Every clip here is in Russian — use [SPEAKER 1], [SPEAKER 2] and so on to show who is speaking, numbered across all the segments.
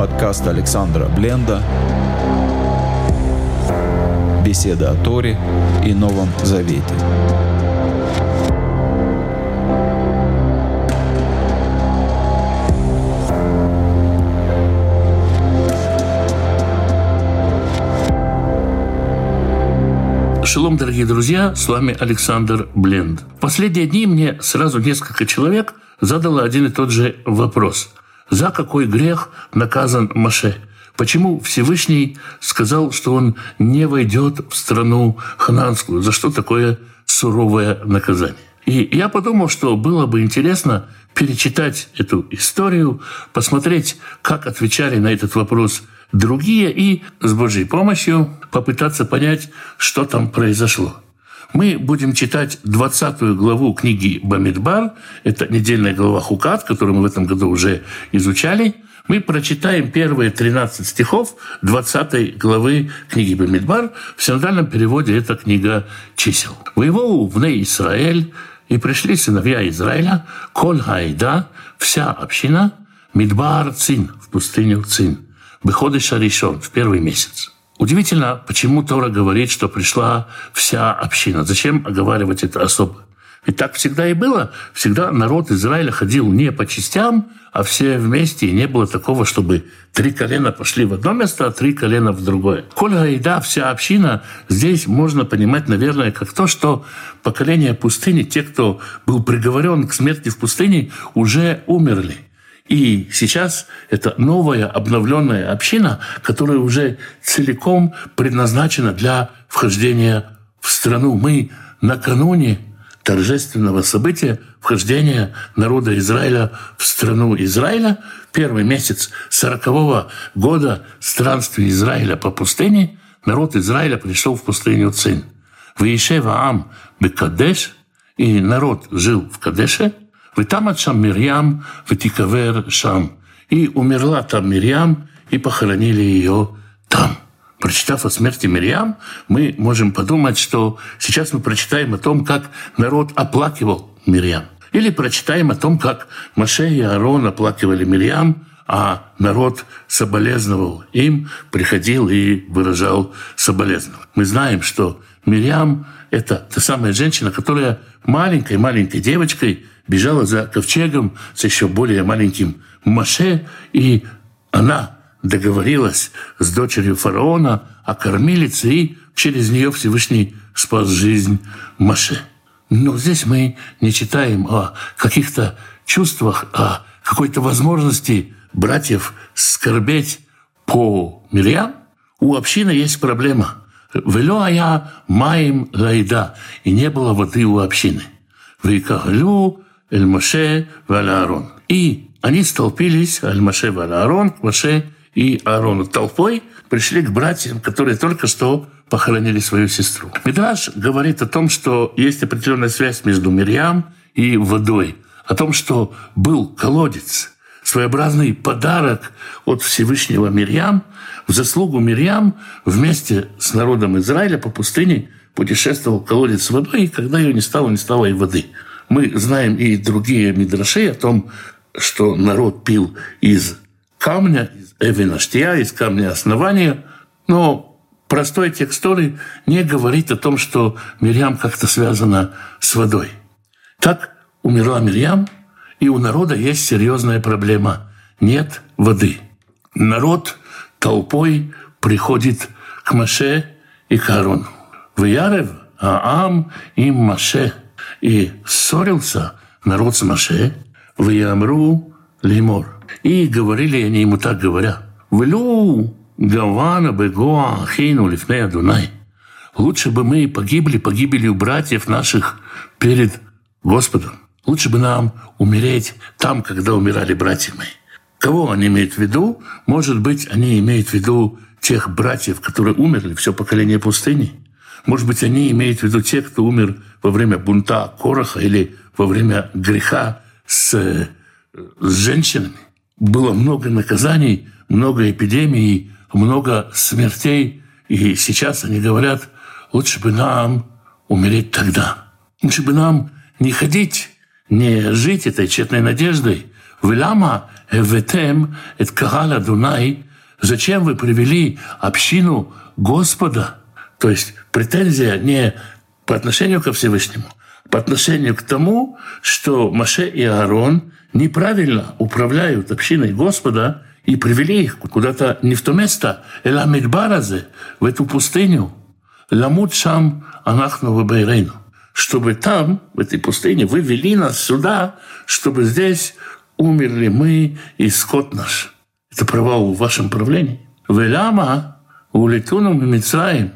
[SPEAKER 1] Подкаст Александра Бленда. Беседа о Торе и Новом Завете.
[SPEAKER 2] Шалом, дорогие друзья, с вами Александр Бленд. В последние дни мне сразу несколько человек задало один и тот же вопрос. За какой грех наказан Маше? Почему Всевышний сказал, что он не войдет в страну хананскую? За что такое суровое наказание? И я подумал, что было бы интересно перечитать эту историю, посмотреть, как отвечали на этот вопрос другие и с Божьей помощью попытаться понять, что там произошло. Мы будем читать 20 главу книги Бамидбар. Это недельная глава Хукат, которую мы в этом году уже изучали. Мы прочитаем первые 13 стихов 20 главы книги Бамидбар. В синодальном переводе это книга чисел. «Воевал в Ней Израиль, и пришли сыновья Израиля, Коль Хайда, вся община, Мидбар Цин, в пустыню Цин, Беходы Шаришон, в первый месяц. Удивительно, почему Тора говорит, что пришла вся община. Зачем оговаривать это особо? Ведь так всегда и было. Всегда народ Израиля ходил не по частям, а все вместе. И не было такого, чтобы три колена пошли в одно место, а три колена в другое. Коля и да, вся община, здесь можно понимать, наверное, как то, что поколение пустыни, те, кто был приговорен к смерти в пустыне, уже умерли. И сейчас это новая обновленная община, которая уже целиком предназначена для вхождения в страну. Мы накануне торжественного события вхождения народа Израиля в страну Израиля. Первый месяц сорокового года странствия Израиля по пустыне народ Израиля пришел в пустыню Цин. В Ешева Ам Бекадеш, и народ жил в Кадеше – ותמת שם מרים ותיקבר שם. И умерла там Мирьям, и похоронили ее там. Прочитав о смерти Мирьям, мы можем подумать, что сейчас мы прочитаем о том, как народ оплакивал Мирьям. Или прочитаем о том, как Маше и Аарон оплакивали Мирьям, а народ соболезновал им, приходил и выражал соболезнования. Мы знаем, что Мирьям — это та самая женщина, которая маленькой-маленькой девочкой бежала за ковчегом с еще более маленьким Маше, и она договорилась с дочерью фараона о кормилице, и через нее Всевышний спас жизнь Маше. Но здесь мы не читаем о каких-то чувствах, о какой-то возможности братьев скорбеть по Мирьям. У общины есть проблема. «Вело я маем лайда» и не было воды у общины. «Вейкаглю Эль-Маше Валь-Аарон. И они столпились, Аль-Маше Валь-Аарон, к Маше и Аарону толпой, пришли к братьям, которые только что похоронили свою сестру. Мидраш говорит о том, что есть определенная связь между Мирьям и водой, о том, что был колодец, своеобразный подарок от Всевышнего Мирьям, в заслугу Мирьям вместе с народом Израиля по пустыне путешествовал колодец с водой, и когда ее не стало, не стало и воды – мы знаем и другие мидраши о том, что народ пил из камня, из эвенаштия, из камня основания, но простой текст не говорит о том, что Мирьям как-то связана с водой. Так умерла Мирьям, и у народа есть серьезная проблема. Нет воды. Народ толпой приходит к Маше и к Аарону. В Ярев Аам им Маше – и ссорился народ с Маше, в Ямру Лимор. И говорили они ему так говоря, «Влю Гавана Бегоа Хейну Лифнея Дунай». Лучше бы мы погибли, погибли у братьев наших перед Господом. Лучше бы нам умереть там, когда умирали братья мои. Кого они имеют в виду? Может быть, они имеют в виду тех братьев, которые умерли, все поколение пустыни. Может быть, они имеют в виду тех, кто умер во время бунта Короха или во время греха с, с женщинами. Было много наказаний, много эпидемий, много смертей. И сейчас они говорят, лучше бы нам умереть тогда. Лучше бы нам не ходить, не жить этой тщетной надеждой Велама эветем эт кагал Адунай, зачем вы привели общину Господа? То есть претензия не по отношению ко Всевышнему, по отношению к тому, что Маше и Аарон неправильно управляют общиной Господа и привели их куда-то не в то место, эла Мидбаразе, в эту пустыню, ламут шам анахну вабайрейну, чтобы там, в этой пустыне, вы вели нас сюда, чтобы здесь умерли мы и скот наш. Это провал в вашем правлении. Веляма улетуну Мицраим.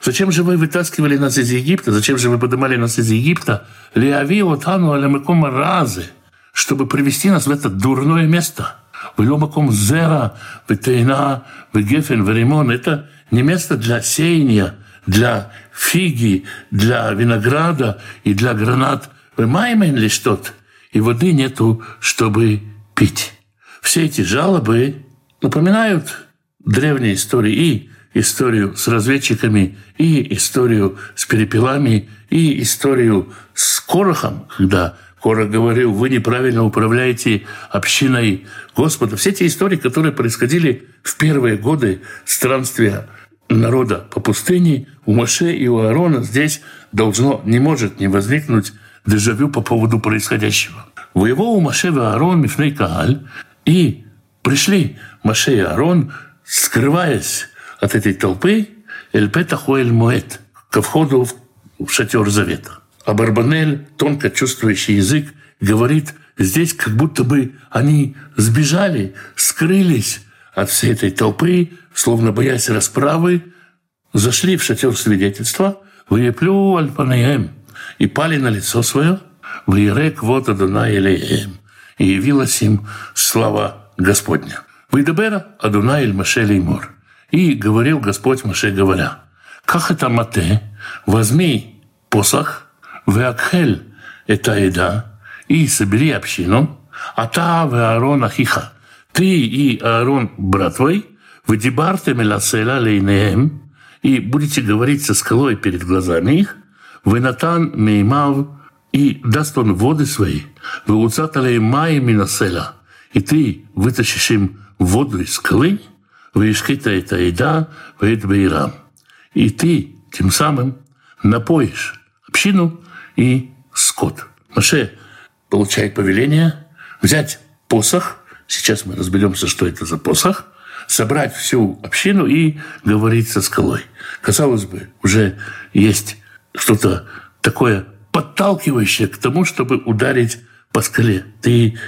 [SPEAKER 2] Зачем же вы вытаскивали нас из Египта? Зачем же вы поднимали нас из Египта? Леави отану алямекома разы, чтобы привести нас в это дурное место. Веломаком зера, ветейна, вегефен, веримон. Это не место для сеяния, для фиги, для винограда и для гранат. Вы маем ли что-то? и воды нету, чтобы пить. Все эти жалобы напоминают древние истории и историю с разведчиками, и историю с перепелами, и историю с Корохом, когда Корох говорил, вы неправильно управляете общиной Господа. Все эти истории, которые происходили в первые годы странствия народа по пустыне, у Моше и у Аарона здесь должно, не может не возникнуть дежавю по поводу происходящего. Воевал Маше и Аарон Мифней Кааль, и пришли Маше и Аарон, скрываясь от этой толпы, Эльпета Хоэль Моэт, ко входу в шатер Завета. А Барбанель, тонко чувствующий язык, говорит, здесь как будто бы они сбежали, скрылись от всей этой толпы, словно боясь расправы, зашли в шатер свидетельства, выеплю альпанаем, и пали на лицо свое, в Ирек вот Адуна Илеем, и явилась им слава Господня. Выдабера Адуна Иль Маше Леймор. И говорил Господь Маше, говоря, как это мате, возьми посох, веакхель это еда, и собери общину, а та Аарон Ахиха, ты и Аарон, брат твой, вы дебарте меласела лейнеем, и будете говорить со скалой перед глазами их, Венатан Меймав, и даст он воды свои, выуцатали май минаселя, и ты вытащишь им воду из скалы, выишкита это еда, бейрам. И ты тем самым напоишь общину и скот. Маше получает повеление взять посох, сейчас мы разберемся, что это за посох, собрать всю общину и говорить со скалой. Казалось бы, уже есть что-то такое подталкивающее к тому, чтобы ударить по скале. Ты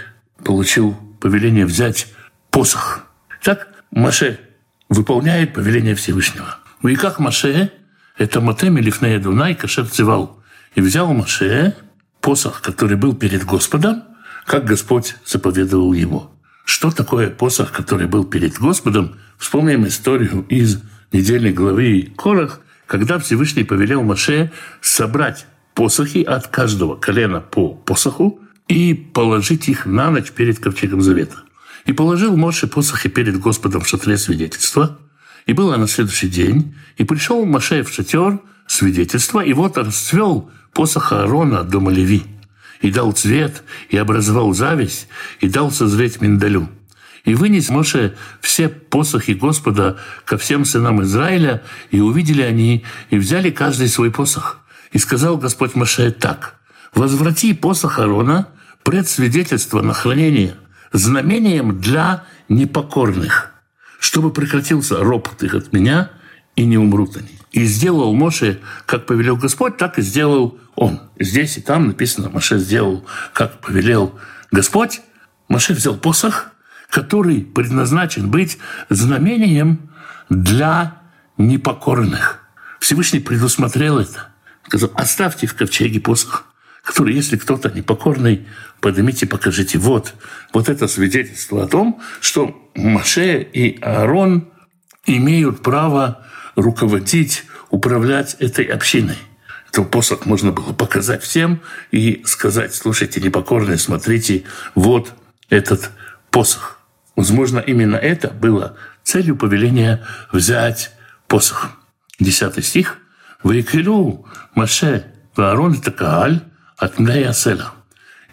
[SPEAKER 2] получил повеление взять посох. Так Маше выполняет повеление Всевышнего. И как Маше, это Матем Лифнея Дунай Кашер Цивал. И взял Маше посох, который был перед Господом, как Господь заповедовал его. Что такое посох, который был перед Господом? Вспомним историю из недельной главы Корах, когда Всевышний повелел Маше собрать посохи от каждого колена по посоху и положить их на ночь перед ковчегом завета. И положил Моше посохи перед Господом в шатре свидетельства. И было на следующий день. И пришел Моше в шатер свидетельства, и вот расцвел посох Аарона дома Леви. И дал цвет, и образовал зависть, и дал созреть миндалю. И вынес Моше все посохи Господа ко всем сынам Израиля, и увидели они, и взяли каждый свой посох. И сказал Господь Моше так, «Возврати посох Аарона пред свидетельство на хранение знамением для непокорных, чтобы прекратился ропот их от меня, и не умрут они». И сделал Моше, как повелел Господь, так и сделал он. Здесь и там написано, Моше сделал, как повелел Господь. Моше взял посох – который предназначен быть знамением для непокорных. Всевышний предусмотрел это. Сказал, оставьте в ковчеге посох, который, если кто-то непокорный, поднимите, покажите. Вот, вот это свидетельство о том, что Маше и Аарон имеют право руководить, управлять этой общиной. Этот посох можно было показать всем и сказать, слушайте, непокорные, смотрите, вот этот посох. Возможно, именно это было целью повеления взять посох. Десятый стих. «Ваикелю Маше Ваарон Такааль от Села».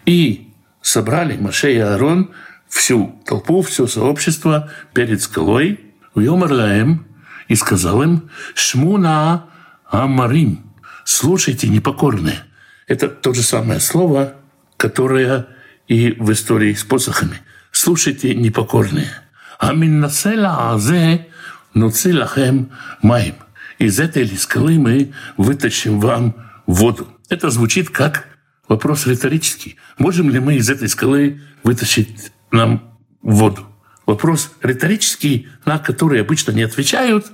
[SPEAKER 2] И собрали Маше и Аарон всю толпу, все сообщество перед скалой, Йомар Лаем, и сказал им, Шмуна Амарим, слушайте, непокорные. Это то же самое слово, которое и в истории с посохами. Слушайте, непокорные. Аминнасела азе нуцилахем маим. Из этой скалы мы вытащим вам воду. Это звучит как вопрос риторический. Можем ли мы из этой скалы вытащить нам воду? Вопрос риторический, на который обычно не отвечают,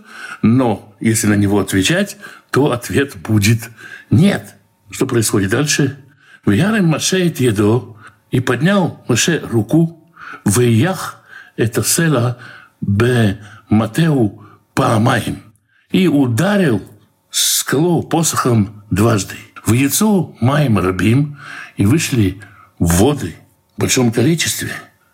[SPEAKER 2] но если на него отвечать, то ответ будет «нет». Что происходит дальше? «Вярим Маше едо» и поднял Маше руку в Иях это села б Матеу Паамаим и ударил скалу посохом дважды. В яйцо Маем Рабим и вышли воды в большом количестве.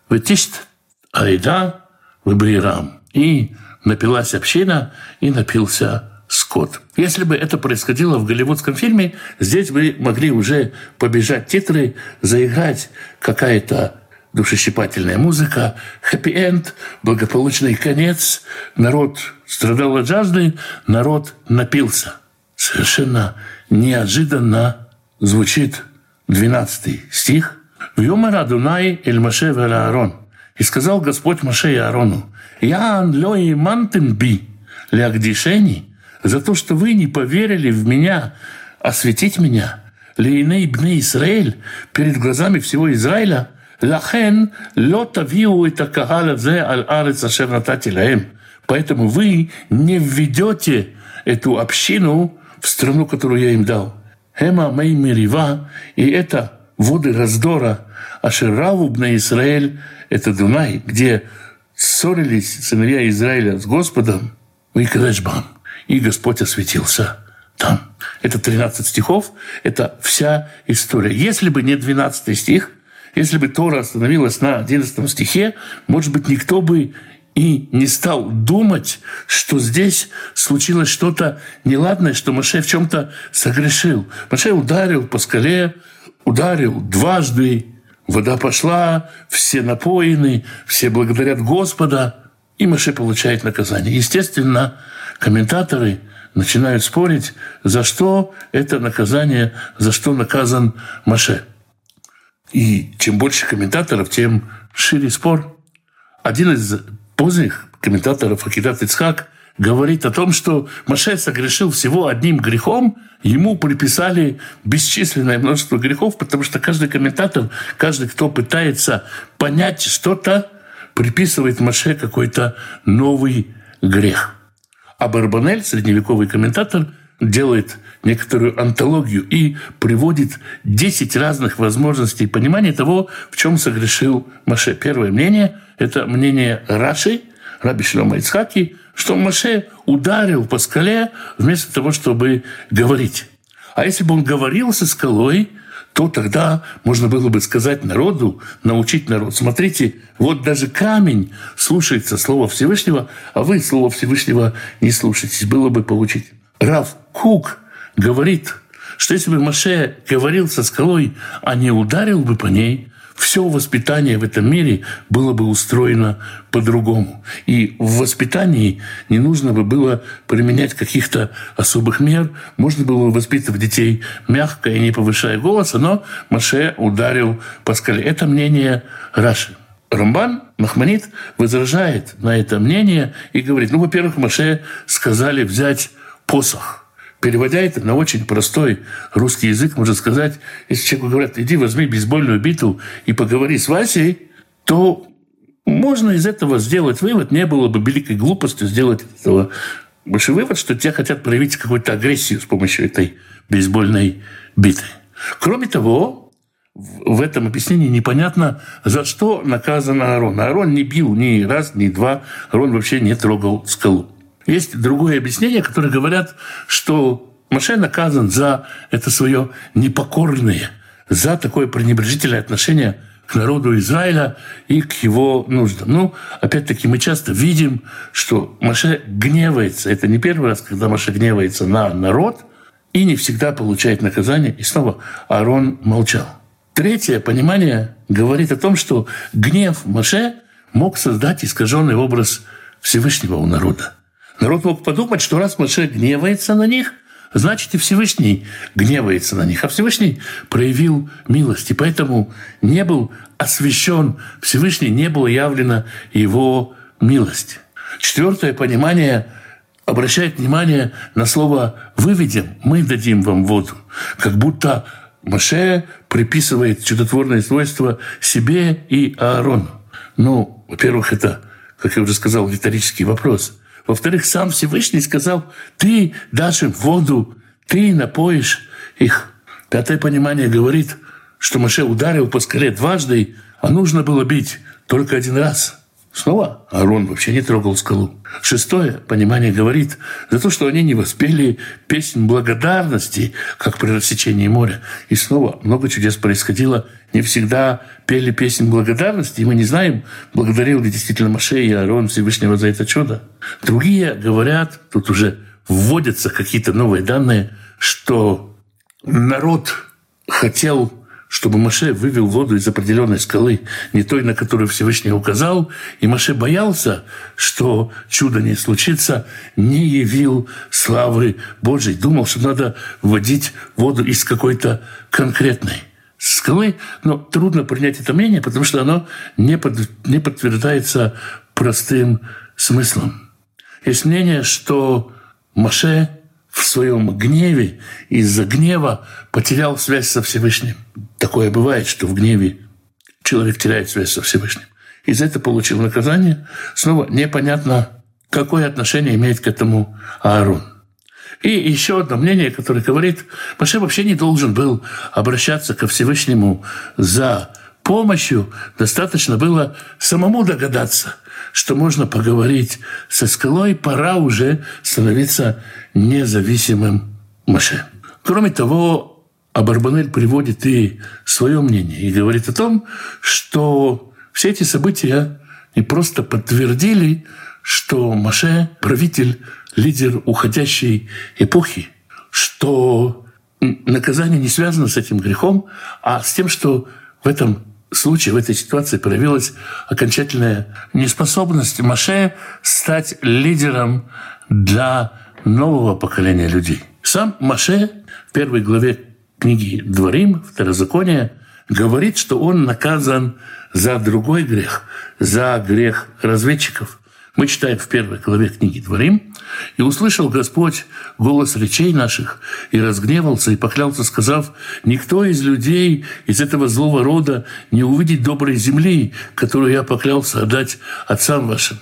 [SPEAKER 2] Ветишт Айда в Бейрам. И напилась община, и напился скот. Если бы это происходило в голливудском фильме, здесь бы могли уже побежать титры, заиграть какая-то душещипательная музыка, хэппи-энд, благополучный конец, народ страдал от жажды, народ напился. Совершенно неожиданно звучит 12 стих. «Вьомар Адунай эль Маше Аарон». И сказал Господь Маше и Аарону, «Ян лёи мантем би лягдишени, за то, что вы не поверили в меня, осветить меня, лейней бны Израиль, перед глазами всего Израиля, лахен лё тавиу это кагаля зе аль арец ашер Поэтому вы не введете эту общину в страну, которую я им дал. Хема мей мирива, и это воды раздора, Ашеравуб на Израиль, это Дунай, где ссорились сыновья Израиля с Господом, и Кадешбам, и Господь осветился там. Это 13 стихов, это вся история. Если бы не 12 стих, если бы Тора остановилась на 11 стихе, может быть, никто бы и не стал думать, что здесь случилось что-то неладное, что Маше в чем-то согрешил. Маше ударил по скале, ударил дважды, вода пошла, все напоены, все благодарят Господа, и Маше получает наказание. Естественно, комментаторы начинают спорить, за что это наказание, за что наказан Маше. И чем больше комментаторов, тем шире спор. Один из поздних комментаторов Акидат Ицхак говорит о том, что Маше согрешил всего одним грехом, ему приписали бесчисленное множество грехов, потому что каждый комментатор, каждый, кто пытается понять что-то, приписывает Маше какой-то новый грех. А Барбанель, средневековый комментатор, делает некоторую антологию и приводит 10 разных возможностей понимания того, в чем согрешил Маше. Первое мнение – это мнение Раши, Раби Шлема Ицхаки, что Маше ударил по скале вместо того, чтобы говорить. А если бы он говорил со скалой, то тогда можно было бы сказать народу, научить народ. Смотрите, вот даже камень слушается Слова Всевышнего, а вы Слово Всевышнего не слушаетесь. Было бы получить. Рав Кук говорит, что если бы Маше говорил со скалой, а не ударил бы по ней, все воспитание в этом мире было бы устроено по-другому. И в воспитании не нужно бы было применять каких-то особых мер. Можно было воспитывать детей мягко и не повышая голоса, но Маше ударил по скале. Это мнение Раши. Рамбан Махманит возражает на это мнение и говорит, ну, во-первых, Маше сказали взять посох – Переводя это на очень простой русский язык, можно сказать, если человеку говорят, иди возьми бейсбольную биту и поговори с Васей, то можно из этого сделать вывод, не было бы великой глупостью сделать этого больше вывод, что те хотят проявить какую-то агрессию с помощью этой бейсбольной биты. Кроме того, в этом объяснении непонятно, за что наказан Аарон. Аарон не бил ни раз, ни два. Аарон вообще не трогал скалу. Есть другое объяснение, которое говорят, что Маше наказан за это свое непокорное, за такое пренебрежительное отношение к народу Израиля и к его нуждам. Ну, опять-таки, мы часто видим, что Маше гневается. Это не первый раз, когда Маше гневается на народ и не всегда получает наказание. И снова Аарон молчал. Третье понимание говорит о том, что гнев Маше мог создать искаженный образ Всевышнего у народа. Народ мог подумать, что раз Маше гневается на них, значит и Всевышний гневается на них. А Всевышний проявил милость, и поэтому не был освящен Всевышний, не было явлена его милость. Четвертое понимание обращает внимание на слово «выведем», «мы дадим вам воду». Как будто Маше приписывает чудотворные свойства себе и Аарону. Ну, во-первых, это, как я уже сказал, риторический вопрос. Во-вторых, сам Всевышний сказал, ты дашь им воду, ты напоишь их. Пятое понимание говорит, что Маше ударил по скале дважды, а нужно было бить только один раз – Снова Аарон вообще не трогал скалу. Шестое понимание говорит за то, что они не воспели песнь благодарности, как при рассечении моря. И снова много чудес происходило. Не всегда пели песнь благодарности, и мы не знаем, благодарил ли действительно Маше и Аарон Всевышнего за это чудо. Другие говорят, тут уже вводятся какие-то новые данные, что народ хотел чтобы Маше вывел воду из определенной скалы, не той, на которую Всевышний указал, и Маше боялся, что чудо не случится, не явил славы Божьей. Думал, что надо вводить воду из какой-то конкретной скалы, но трудно принять это мнение, потому что оно не, под, не подтверждается простым смыслом. Есть мнение, что Маше в своем гневе, из-за гнева потерял связь со Всевышним. Такое бывает, что в гневе человек теряет связь со Всевышним. И за это получил наказание. Снова непонятно, какое отношение имеет к этому Аарон. И еще одно мнение, которое говорит, Маше вообще не должен был обращаться ко Всевышнему за помощью. Достаточно было самому догадаться – что можно поговорить со скалой, пора уже становиться независимым Маше. Кроме того, Абарбанель приводит и свое мнение и говорит о том, что все эти события не просто подтвердили, что Маше – правитель, лидер уходящей эпохи, что наказание не связано с этим грехом, а с тем, что в этом случае, в этой ситуации проявилась окончательная неспособность Маше стать лидером для нового поколения людей. Сам Маше в первой главе книги «Дворим», Второзаконие, говорит, что он наказан за другой грех, за грех разведчиков. Мы читаем в первой главе книги «Дворим», «И услышал Господь голос речей наших, и разгневался, и поклялся, сказав, «Никто из людей из этого злого рода не увидит доброй земли, которую я поклялся отдать отцам вашим.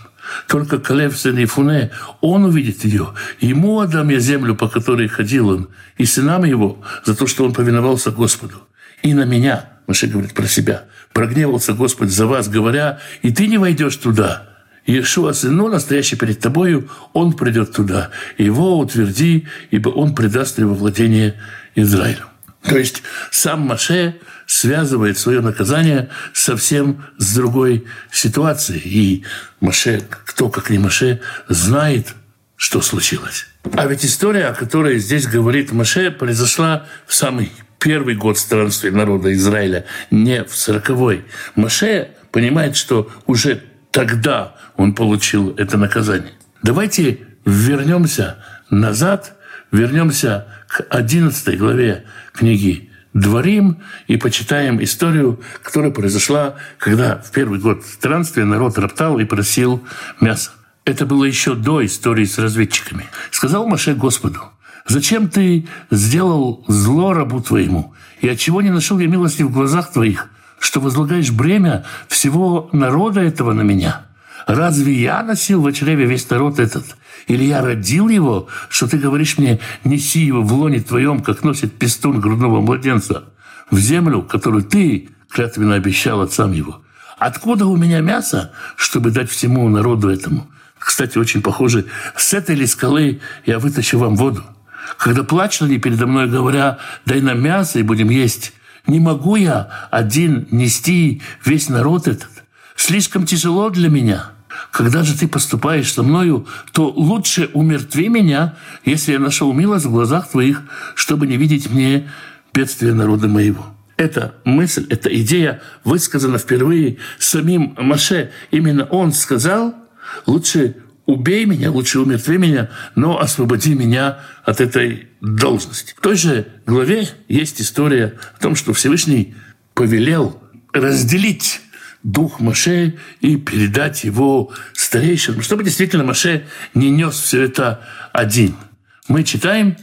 [SPEAKER 2] Только Калев сын Ифуне, он увидит ее. Ему отдам я землю, по которой ходил он, и сынам его за то, что он повиновался Господу. И на меня, Маше говорит про себя, прогневался Господь за вас, говоря, и ты не войдешь туда, Иешуа Сыну, настоящий перед тобою, Он придет туда. Его утверди, ибо Он предаст его владение Израилю. То есть сам Маше связывает свое наказание совсем с другой ситуацией. И Маше, кто как не Маше, знает, что случилось. А ведь история, о которой здесь говорит Маше, произошла в самый первый год странствия народа Израиля, не в сороковой. Маше понимает, что уже тогда он получил это наказание. Давайте вернемся назад, вернемся к 11 главе книги «Дворим» и почитаем историю, которая произошла, когда в первый год странствия народ роптал и просил мяса. Это было еще до истории с разведчиками. Сказал Маше Господу, «Зачем ты сделал зло рабу твоему? И отчего не нашел я милости в глазах твоих, что возлагаешь бремя всего народа этого на меня? Разве я носил в чреве весь народ этот? Или я родил его, что ты говоришь мне, неси его в лоне твоем, как носит пестун грудного младенца, в землю, которую ты клятвенно обещал отцам его? Откуда у меня мясо, чтобы дать всему народу этому? Кстати, очень похоже, с этой ли скалы я вытащу вам воду? Когда плачут они передо мной, говоря, дай нам мясо и будем есть, не могу я один нести весь народ этот. Слишком тяжело для меня. Когда же ты поступаешь со мною, то лучше умертви меня, если я нашел милость в глазах твоих, чтобы не видеть мне бедствия народа моего. эта мысль, эта идея высказана впервые самим Маше. Именно он сказал, лучше убей меня, лучше умертви меня, но освободи меня от этой должности. В той же главе есть история о том, что Всевышний повелел разделить дух Маше и передать его старейшинам, чтобы действительно Маше не нес все это один. Мы читаем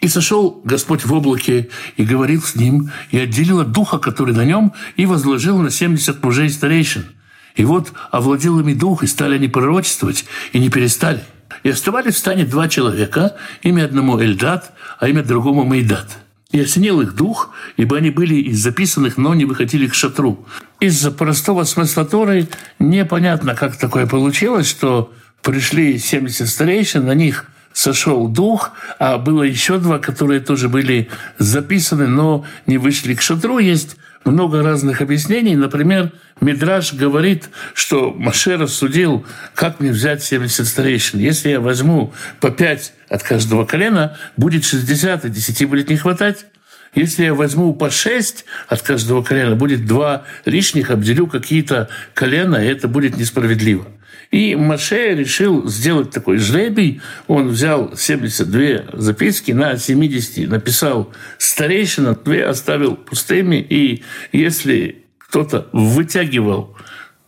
[SPEAKER 2] и сошел Господь в облаке и говорил с ним, и отделил от духа, который на нем, и возложил на семьдесят мужей старейшин. И вот овладел ими дух, и стали они пророчествовать, и не перестали. И оставались в стане два человека, имя одному Эльдат, а имя другому Мейдат. И осенил их дух, ибо они были из записанных, но не выходили к шатру. Из-за простого смысла Торы непонятно, как такое получилось, что пришли 70 старейшин, на них сошел дух, а было еще два, которые тоже были записаны, но не вышли к шатру. Есть много разных объяснений. Например, Мидраш говорит, что Маше рассудил, как мне взять 70 старейшин. Если я возьму по 5 от каждого колена, будет 60, и 10 будет не хватать. Если я возьму по 6 от каждого колена, будет два лишних, обделю какие-то колена, и это будет несправедливо. И Маше решил сделать такой жребий. Он взял 72 записки на 70, написал старейшина, две оставил пустыми. И если кто-то вытягивал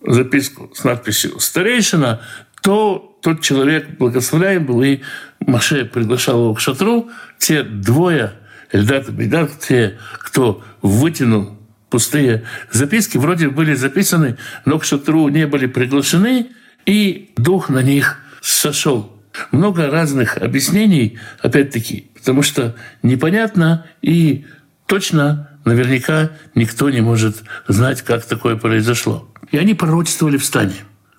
[SPEAKER 2] записку с надписью «старейшина», то тот человек благословляем был, и Маше приглашал его к шатру. Те двое, Эльдат и Бейдат, те, кто вытянул пустые записки, вроде были записаны, но к шатру не были приглашены – и дух на них сошел. Много разных объяснений, опять-таки, потому что непонятно и точно, наверняка, никто не может знать, как такое произошло. И они пророчествовали в стане.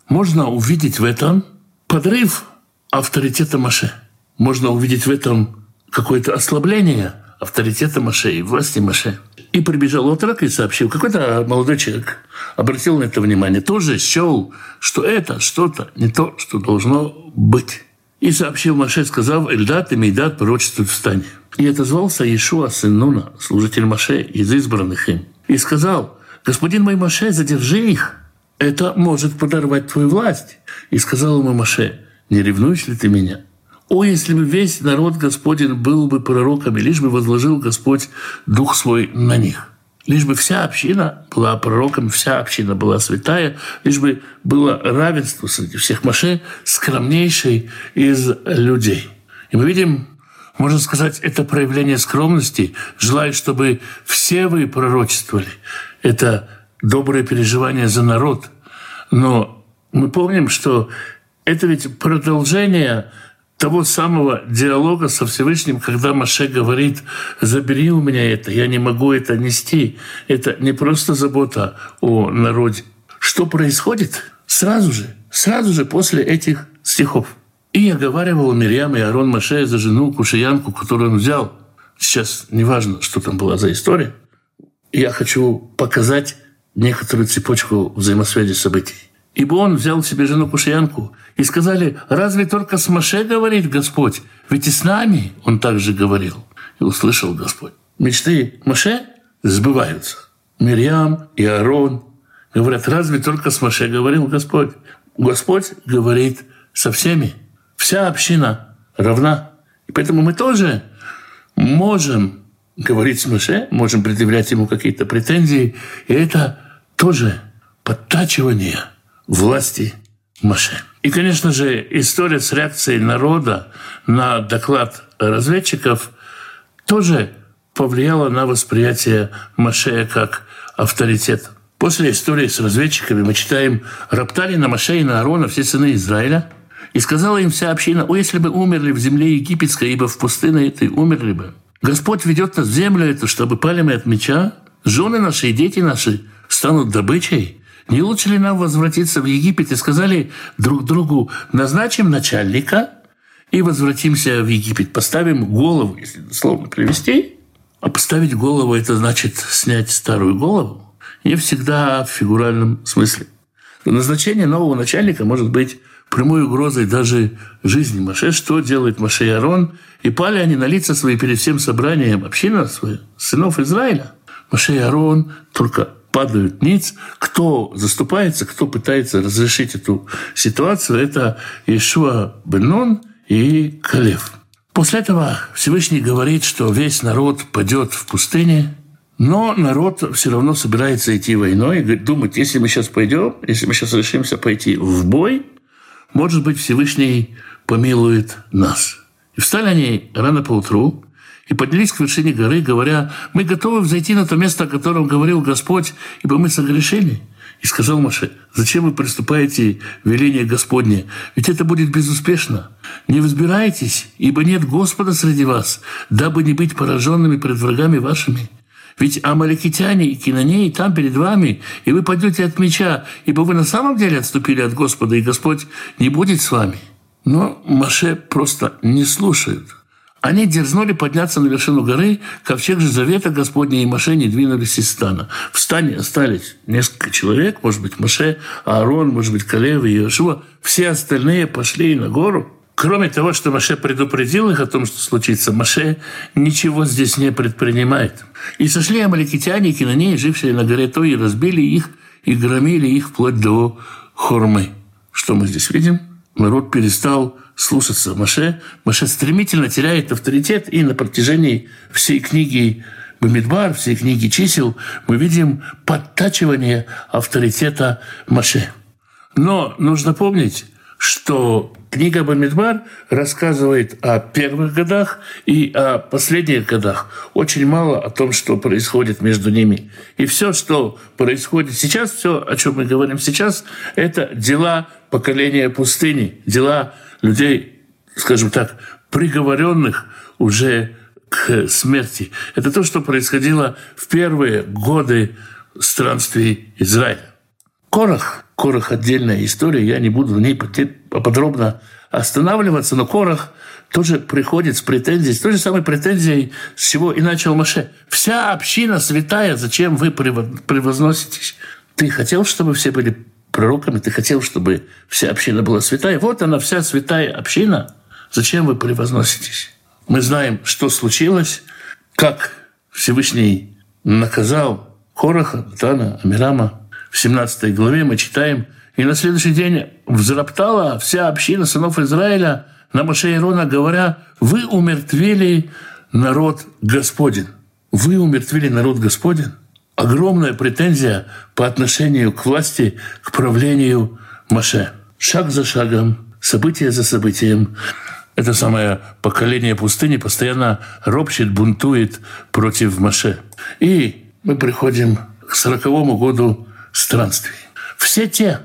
[SPEAKER 2] Можно увидеть в этом подрыв авторитета Маше. Можно увидеть в этом какое-то ослабление авторитета Маше и власти Маше. И прибежал отрок и сообщил, какой-то молодой человек обратил на это внимание, тоже счел, что это что-то не то, что должно быть. И сообщил Маше, сказав, Эльдат и Мейдат пророчествуют в стане. И отозвался Иешуа, сын Нуна, служитель Маше, из избранных им. И сказал, господин мой Маше, задержи их, это может подорвать твою власть. И сказал ему Маше, не ревнуешь ли ты меня? О, если бы весь народ Господень был бы пророками, лишь бы возложил Господь Дух Свой на них. Лишь бы вся община была пророком, вся община была святая, лишь бы было равенство среди всех Маше, скромнейшей из людей. И мы видим, можно сказать, это проявление скромности, желает, чтобы все вы пророчествовали. Это доброе переживание за народ. Но мы помним, что это ведь продолжение того самого диалога со Всевышним, когда Маше говорит, забери у меня это, я не могу это нести. Это не просто забота о народе. Что происходит сразу же, сразу же после этих стихов? И оговаривал Мирьям и Арон Маше за жену Кушиянку, которую он взял. Сейчас неважно, что там была за история. Я хочу показать некоторую цепочку взаимосвязи событий. Ибо он взял себе жену Кушиянку и сказали, разве только с Маше говорит Господь? Ведь и с нами он также говорил. И услышал Господь. Мечты Маше сбываются. Мирьям и Аарон говорят, разве только с Маше говорил Господь? Господь говорит со всеми. Вся община равна. И поэтому мы тоже можем говорить с Маше, можем предъявлять ему какие-то претензии. И это тоже подтачивание – власти Маше. И, конечно же, история с реакцией народа на доклад разведчиков тоже повлияла на восприятие Маше как авторитета. После истории с разведчиками мы читаем «Роптали на Маше и на Аарона все сыны Израиля, и сказала им вся община, «О, если бы умерли в земле египетской, ибо в пустыне этой умерли бы. Господь ведет нас в землю эту, чтобы пали мы от меча, жены наши и дети наши станут добычей, не лучше ли нам возвратиться в Египет и сказали друг другу, назначим начальника и возвратимся в Египет, поставим голову, если дословно привести, а поставить голову – это значит снять старую голову, не всегда в фигуральном смысле. Назначение нового начальника может быть прямой угрозой даже жизни Маше. Что делает Маше и Арон? И пали они на лица свои перед всем собранием община своих, сынов Израиля. Маше и Аарон только падают ниц. Кто заступается, кто пытается разрешить эту ситуацию, это Ишуа Бенон и Калев. После этого Всевышний говорит, что весь народ пойдет в пустыне, но народ все равно собирается идти войной и думает, если мы сейчас пойдем, если мы сейчас решимся пойти в бой, может быть, Всевышний помилует нас. И встали они рано поутру и поднялись к вершине горы, говоря, мы готовы взойти на то место, о котором говорил Господь, ибо мы согрешили. И сказал Маше, зачем вы приступаете веление Господне? Ведь это будет безуспешно. Не возбирайтесь, ибо нет Господа среди вас, дабы не быть пораженными пред врагами вашими. Ведь амаликитяне и кинонеи там перед вами, и вы пойдете от меча, ибо вы на самом деле отступили от Господа, и Господь не будет с вами. Но Маше просто не слушают. Они дерзнули подняться на вершину горы, ковчег же Завета Господня и Маше не двинулись из стана. В стане остались несколько человек, может быть, Маше, Аарон, может быть, Калев и Иошуа. Все остальные пошли на гору. Кроме того, что Маше предупредил их о том, что случится, Маше ничего здесь не предпринимает. И сошли амаликитяне и кинонеи, жившие на горе Той, и разбили их, и громили их вплоть до Хормы. Что мы здесь видим? Народ перестал слушаться Маше. Маше стремительно теряет авторитет, и на протяжении всей книги Бамидбар, всей книги чисел, мы видим подтачивание авторитета Маше. Но нужно помнить, что книга Бамидбар рассказывает о первых годах и о последних годах. Очень мало о том, что происходит между ними. И все, что происходит сейчас, все, о чем мы говорим сейчас, это дела поколения пустыни, дела людей, скажем так, приговоренных уже к смерти. Это то, что происходило в первые годы странствий Израиля. Корах, Корах отдельная история, я не буду в ней подробно останавливаться, но Корах тоже приходит с претензией, с той же самой претензией, с чего и начал Маше. Вся община святая, зачем вы превозноситесь? Ты хотел, чтобы все были пророками, ты хотел, чтобы вся община была святая. Вот она, вся святая община. Зачем вы превозноситесь? Мы знаем, что случилось, как Всевышний наказал Короха, Тана, Амирама, в 17 главе мы читаем, «И на следующий день взроптала вся община сынов Израиля на Моше Ирона, говоря, «Вы умертвили народ Господень». Вы умертвили народ Господень? Огромная претензия по отношению к власти, к правлению Моше. Шаг за шагом, событие за событием. Это самое поколение пустыни постоянно ропщет, бунтует против Моше. И мы приходим к сороковому году странствий. Все те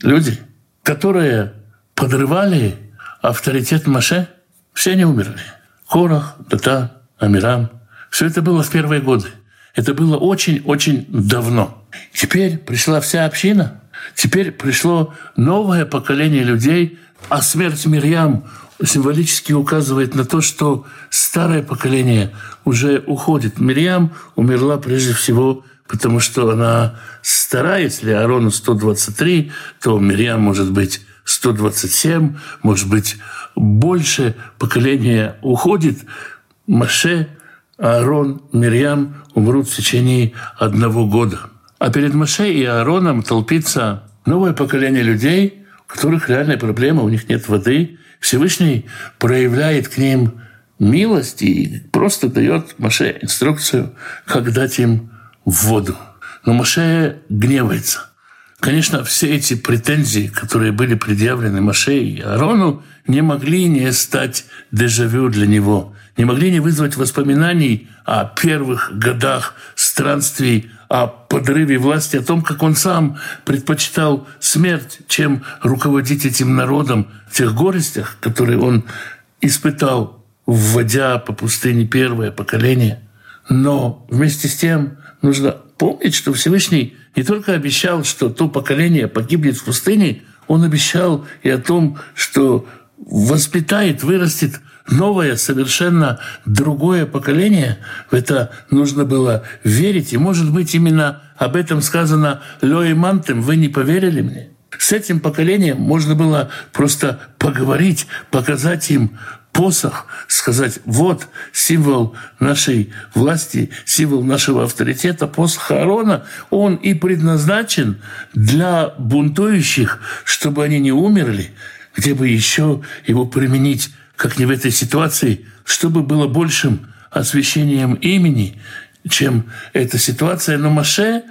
[SPEAKER 2] люди, которые подрывали авторитет Маше, все они умерли. Корах, Дата, Амирам. Все это было в первые годы. Это было очень-очень давно. Теперь пришла вся община. Теперь пришло новое поколение людей, а смерть Мирьям символически указывает на то, что старое поколение уже уходит. Мирьям умерла прежде всего потому что она стара. Если Аарону 123, то Мирьям может быть 127, может быть больше поколения уходит. Маше, Аарон, Мирьям умрут в течение одного года. А перед Маше и Аароном толпится новое поколение людей, у которых реальная проблема, у них нет воды. Всевышний проявляет к ним милость и просто дает Маше инструкцию, как дать им воду. Но Маше гневается. Конечно, все эти претензии, которые были предъявлены Маше и Аарону, не могли не стать дежавю для него, не могли не вызвать воспоминаний о первых годах странствий, о подрыве власти, о том, как он сам предпочитал смерть, чем руководить этим народом в тех горестях, которые он испытал, вводя по пустыне первое поколение. Но вместе с тем нужно помнить, что Всевышний не только обещал, что то поколение погибнет в пустыне, он обещал и о том, что воспитает, вырастет новое, совершенно другое поколение. В это нужно было верить. И, может быть, именно об этом сказано «Лёй мантем, вы не поверили мне». С этим поколением можно было просто поговорить, показать им посох, сказать, вот символ нашей власти, символ нашего авторитета, посох Аарона, он и предназначен для бунтующих, чтобы они не умерли, где бы еще его применить, как не в этой ситуации, чтобы было большим освящением имени, чем эта ситуация. Но Маше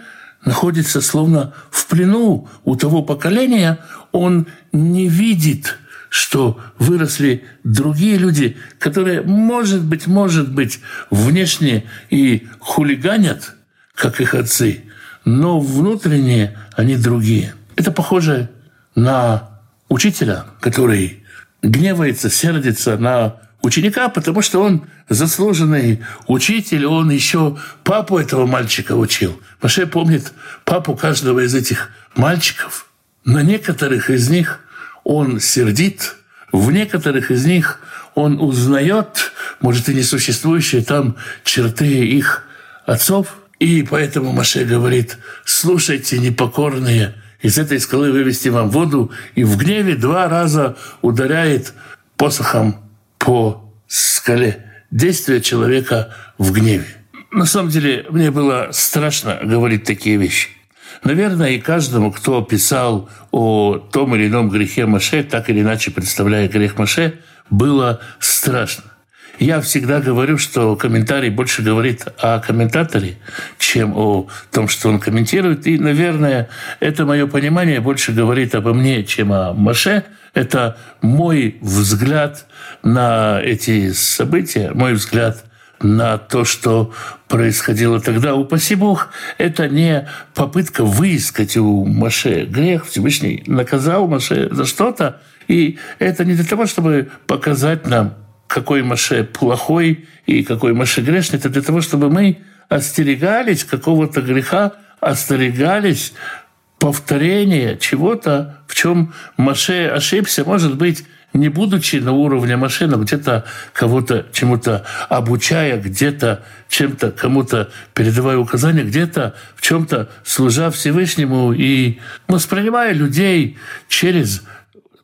[SPEAKER 2] находится словно в плену у того поколения, он не видит, что выросли другие люди, которые, может быть, может быть, внешне и хулиганят, как их отцы, но внутренне они другие. Это похоже на учителя, который гневается, сердится на ученика, потому что он заслуженный учитель, он еще папу этого мальчика учил. Маше помнит папу каждого из этих мальчиков. На некоторых из них он сердит, в некоторых из них он узнает, может, и несуществующие там черты их отцов. И поэтому Маше говорит, слушайте, непокорные, из этой скалы вывести вам воду, и в гневе два раза ударяет посохом по скале. Действие человека в гневе. На самом деле, мне было страшно говорить такие вещи. Наверное, и каждому, кто писал о том или ином грехе Маше, так или иначе представляя грех Маше, было страшно. Я всегда говорю, что комментарий больше говорит о комментаторе, чем о том, что он комментирует. И, наверное, это мое понимание больше говорит обо мне, чем о Маше. Это мой взгляд на эти события, мой взгляд на то, что происходило тогда. Упаси Бог, это не попытка выискать у Маше грех. Всевышний наказал Маше за что-то. И это не для того, чтобы показать нам, какой Маше плохой и какой Маше грешный, это для того, чтобы мы остерегались какого-то греха, остерегались повторения чего-то, в чем Маше ошибся, может быть, не будучи на уровне машины, где-то кого-то чему-то обучая, где-то чем-то кому-то передавая указания, где-то в чем-то служа Всевышнему и воспринимая людей через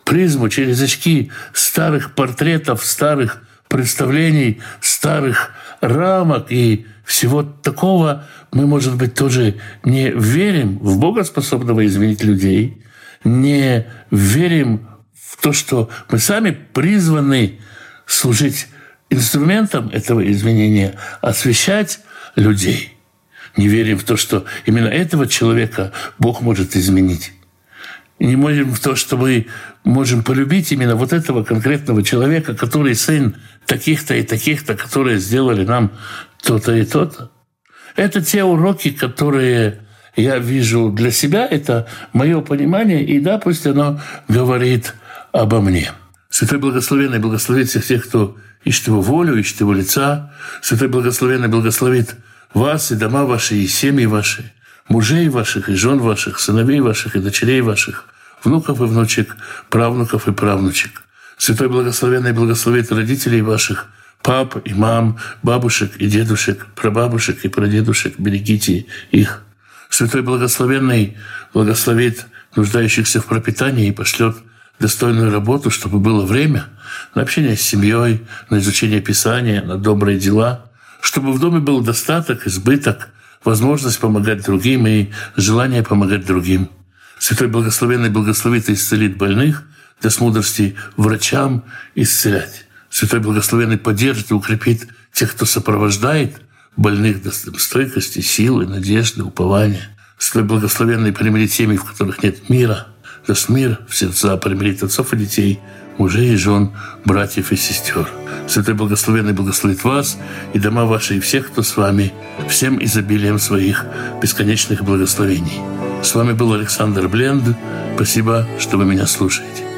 [SPEAKER 2] призму, через очки старых портретов, старых представлений, старых рамок и всего такого, мы, может быть, тоже не верим в Бога, способного изменить людей, не верим в то, что мы сами призваны служить инструментом этого изменения, освещать людей. Не верим в то, что именно этого человека Бог может изменить не можем в то, что мы можем полюбить именно вот этого конкретного человека, который сын таких-то и таких-то, которые сделали нам то-то и то-то. Это те уроки, которые я вижу для себя, это мое понимание, и да, пусть оно говорит обо мне. Святой Благословенный благословит всех тех, кто ищет Его волю, ищет Его лица. Святой Благословенный благословит вас и дома ваши, и семьи ваши, мужей ваших, и жен ваших, сыновей ваших, и дочерей ваших, внуков и внучек, правнуков и правнучек. Святой Благословенный благословит родителей ваших, пап и мам, бабушек и дедушек, прабабушек и прадедушек, берегите их. Святой Благословенный благословит нуждающихся в пропитании и пошлет достойную работу, чтобы было время на общение с семьей, на изучение Писания, на добрые дела, чтобы в доме был достаток, избыток, возможность помогать другим и желание помогать другим – Святой Благословенный благословит и исцелит больных, даст мудрости врачам исцелять. Святой Благословенный поддержит и укрепит тех, кто сопровождает больных, даст им стойкости, силы, надежды, упования. Святой Благословенный примирит семьи, в которых нет мира, даст мир в сердца, примирит отцов и детей, мужей и жен, братьев и сестер. Святой Благословенный благословит вас и дома ваши, и всех, кто с вами, всем изобилием своих бесконечных благословений. С вами был Александр Бленд. Спасибо, что вы меня слушаете.